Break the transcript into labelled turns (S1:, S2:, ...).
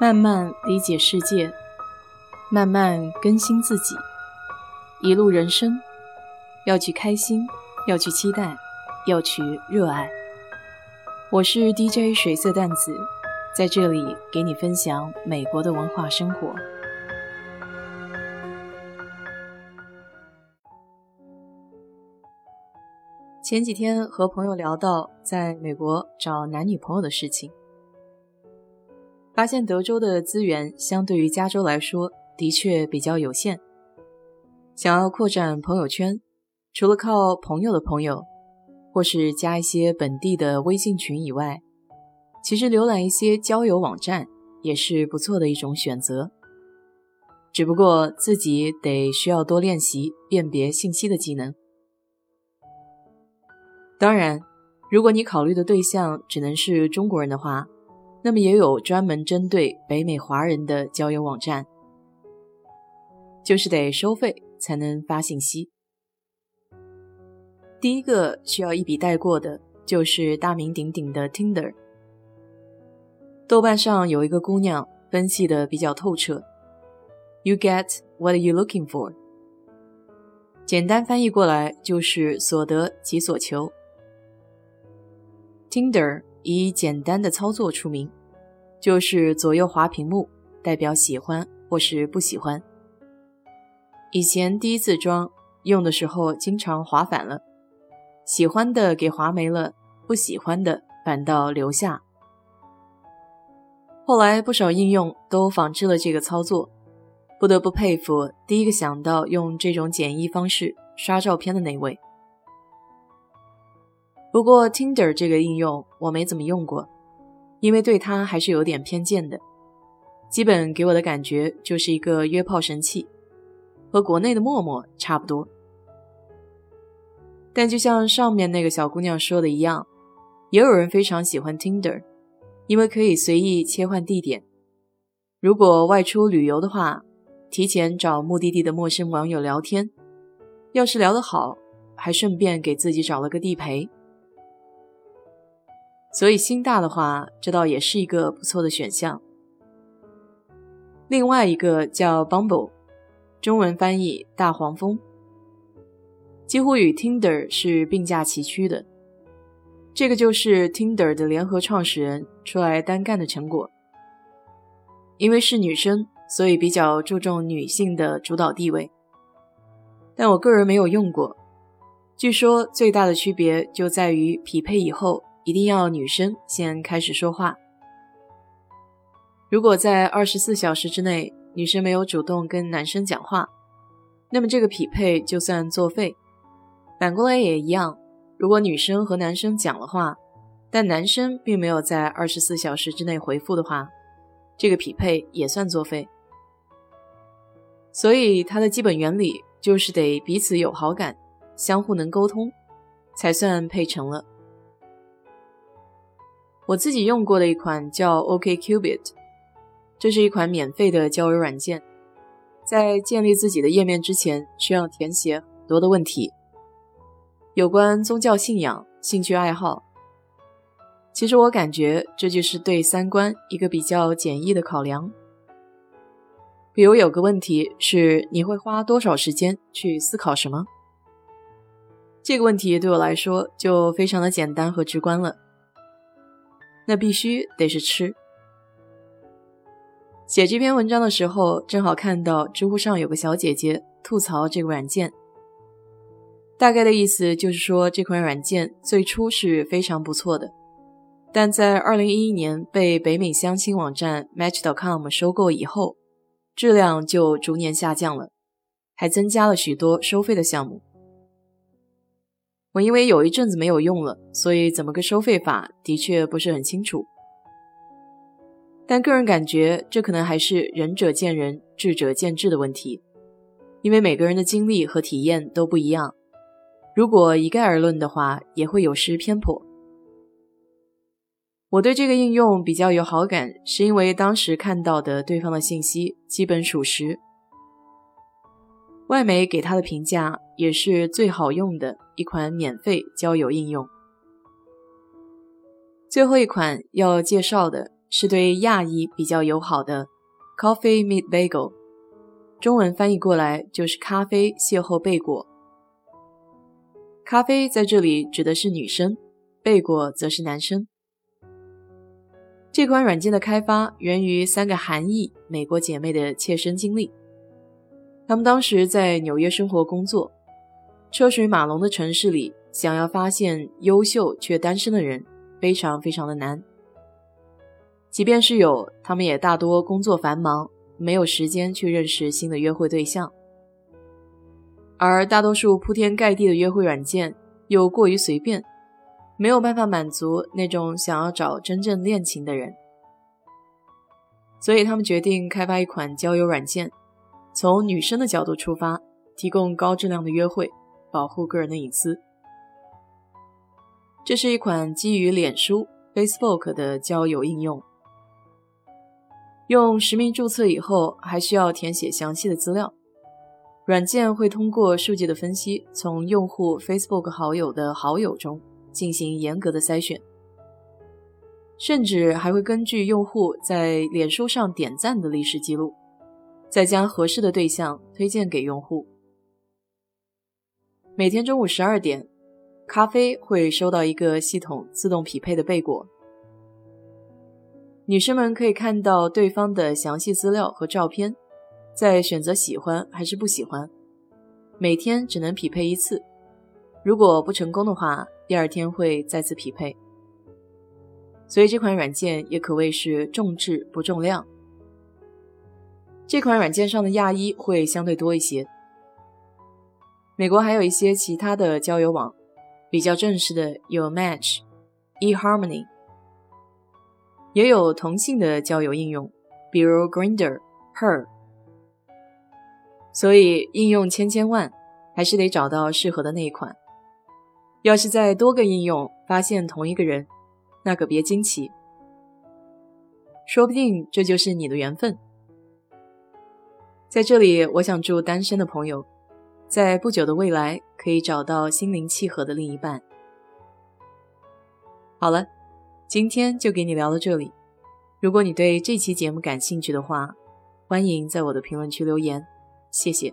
S1: 慢慢理解世界，慢慢更新自己，一路人生，要去开心，要去期待，要去热爱。我是 DJ 水色淡子，在这里给你分享美国的文化生活。前几天和朋友聊到在美国找男女朋友的事情。发现德州的资源相对于加州来说的确比较有限。想要扩展朋友圈，除了靠朋友的朋友，或是加一些本地的微信群以外，其实浏览一些交友网站也是不错的一种选择。只不过自己得需要多练习辨别信息的技能。当然，如果你考虑的对象只能是中国人的话，那么也有专门针对北美华人的交友网站，就是得收费才能发信息。第一个需要一笔带过的，就是大名鼎鼎的 Tinder。豆瓣上有一个姑娘分析的比较透彻：“You get what you looking for。”简单翻译过来就是所得即所求。Tinder。以简单的操作出名，就是左右滑屏幕，代表喜欢或是不喜欢。以前第一次装用的时候，经常滑反了，喜欢的给滑没了，不喜欢的反倒留下。后来不少应用都仿制了这个操作，不得不佩服第一个想到用这种简易方式刷照片的那位。不过，Tinder 这个应用我没怎么用过，因为对他还是有点偏见的。基本给我的感觉就是一个约炮神器，和国内的陌陌差不多。但就像上面那个小姑娘说的一样，也有人非常喜欢 Tinder，因为可以随意切换地点。如果外出旅游的话，提前找目的地的陌生网友聊天，要是聊得好，还顺便给自己找了个地陪。所以心大的话，这倒也是一个不错的选项。另外一个叫 Bumble，中文翻译大黄蜂，几乎与 Tinder 是并驾齐驱的。这个就是 Tinder 的联合创始人出来单干的成果。因为是女生，所以比较注重女性的主导地位。但我个人没有用过，据说最大的区别就在于匹配以后。一定要女生先开始说话。如果在二十四小时之内，女生没有主动跟男生讲话，那么这个匹配就算作废。反过来也一样，如果女生和男生讲了话，但男生并没有在二十四小时之内回复的话，这个匹配也算作废。所以它的基本原理就是得彼此有好感，相互能沟通，才算配成了。我自己用过的一款叫 OKCupid，这是一款免费的交友软件。在建立自己的页面之前，需要填写很多的问题，有关宗教信仰、兴趣爱好。其实我感觉这就是对三观一个比较简易的考量。比如有个问题是：你会花多少时间去思考什么？这个问题对我来说就非常的简单和直观了。那必须得是吃。写这篇文章的时候，正好看到知乎上有个小姐姐吐槽这个软件，大概的意思就是说这款软件最初是非常不错的，但在二零一一年被北美相亲网站 Match.com 收购以后，质量就逐年下降了，还增加了许多收费的项目。我因为有一阵子没有用了，所以怎么个收费法的确不是很清楚。但个人感觉，这可能还是仁者见仁，智者见智的问题，因为每个人的经历和体验都不一样。如果一概而论的话，也会有失偏颇。我对这个应用比较有好感，是因为当时看到的对方的信息基本属实，外媒给他的评价也是最好用的。一款免费交友应用。最后一款要介绍的是对亚裔比较友好的 Coffee Meet Bagel，中文翻译过来就是咖啡邂逅贝果。咖啡在这里指的是女生，贝果则是男生。这款软件的开发源于三个韩裔美国姐妹的切身经历。她们当时在纽约生活工作，车水马龙的城市里，想要发现优秀却单身的人，非常非常的难。即便是有，他们也大多工作繁忙，没有时间去认识新的约会对象。而大多数铺天盖地的约会软件又过于随便，没有办法满足那种想要找真正恋情的人，所以他们决定开发一款交友软件，从女生的角度出发，提供高质量的约会，保护个人的隐私。这是一款基于脸书 （Facebook） 的交友应用。用实名注册以后，还需要填写详细的资料。软件会通过数据的分析，从用户 Facebook 好友的好友中进行严格的筛选，甚至还会根据用户在脸书上点赞的历史记录，再将合适的对象推荐给用户。每天中午十二点，咖啡会收到一个系统自动匹配的贝果。女生们可以看到对方的详细资料和照片，再选择喜欢还是不喜欢。每天只能匹配一次，如果不成功的话，第二天会再次匹配。所以这款软件也可谓是重质不重量。这款软件上的亚裔会相对多一些。美国还有一些其他的交友网，比较正式的有 Match、eHarmony。也有同性的交友应用，比如 Grinder、Her。所以应用千千万，还是得找到适合的那一款。要是在多个应用发现同一个人，那可别惊奇，说不定这就是你的缘分。在这里，我想祝单身的朋友，在不久的未来可以找到心灵契合的另一半。好了。今天就给你聊到这里。如果你对这期节目感兴趣的话，欢迎在我的评论区留言，谢谢。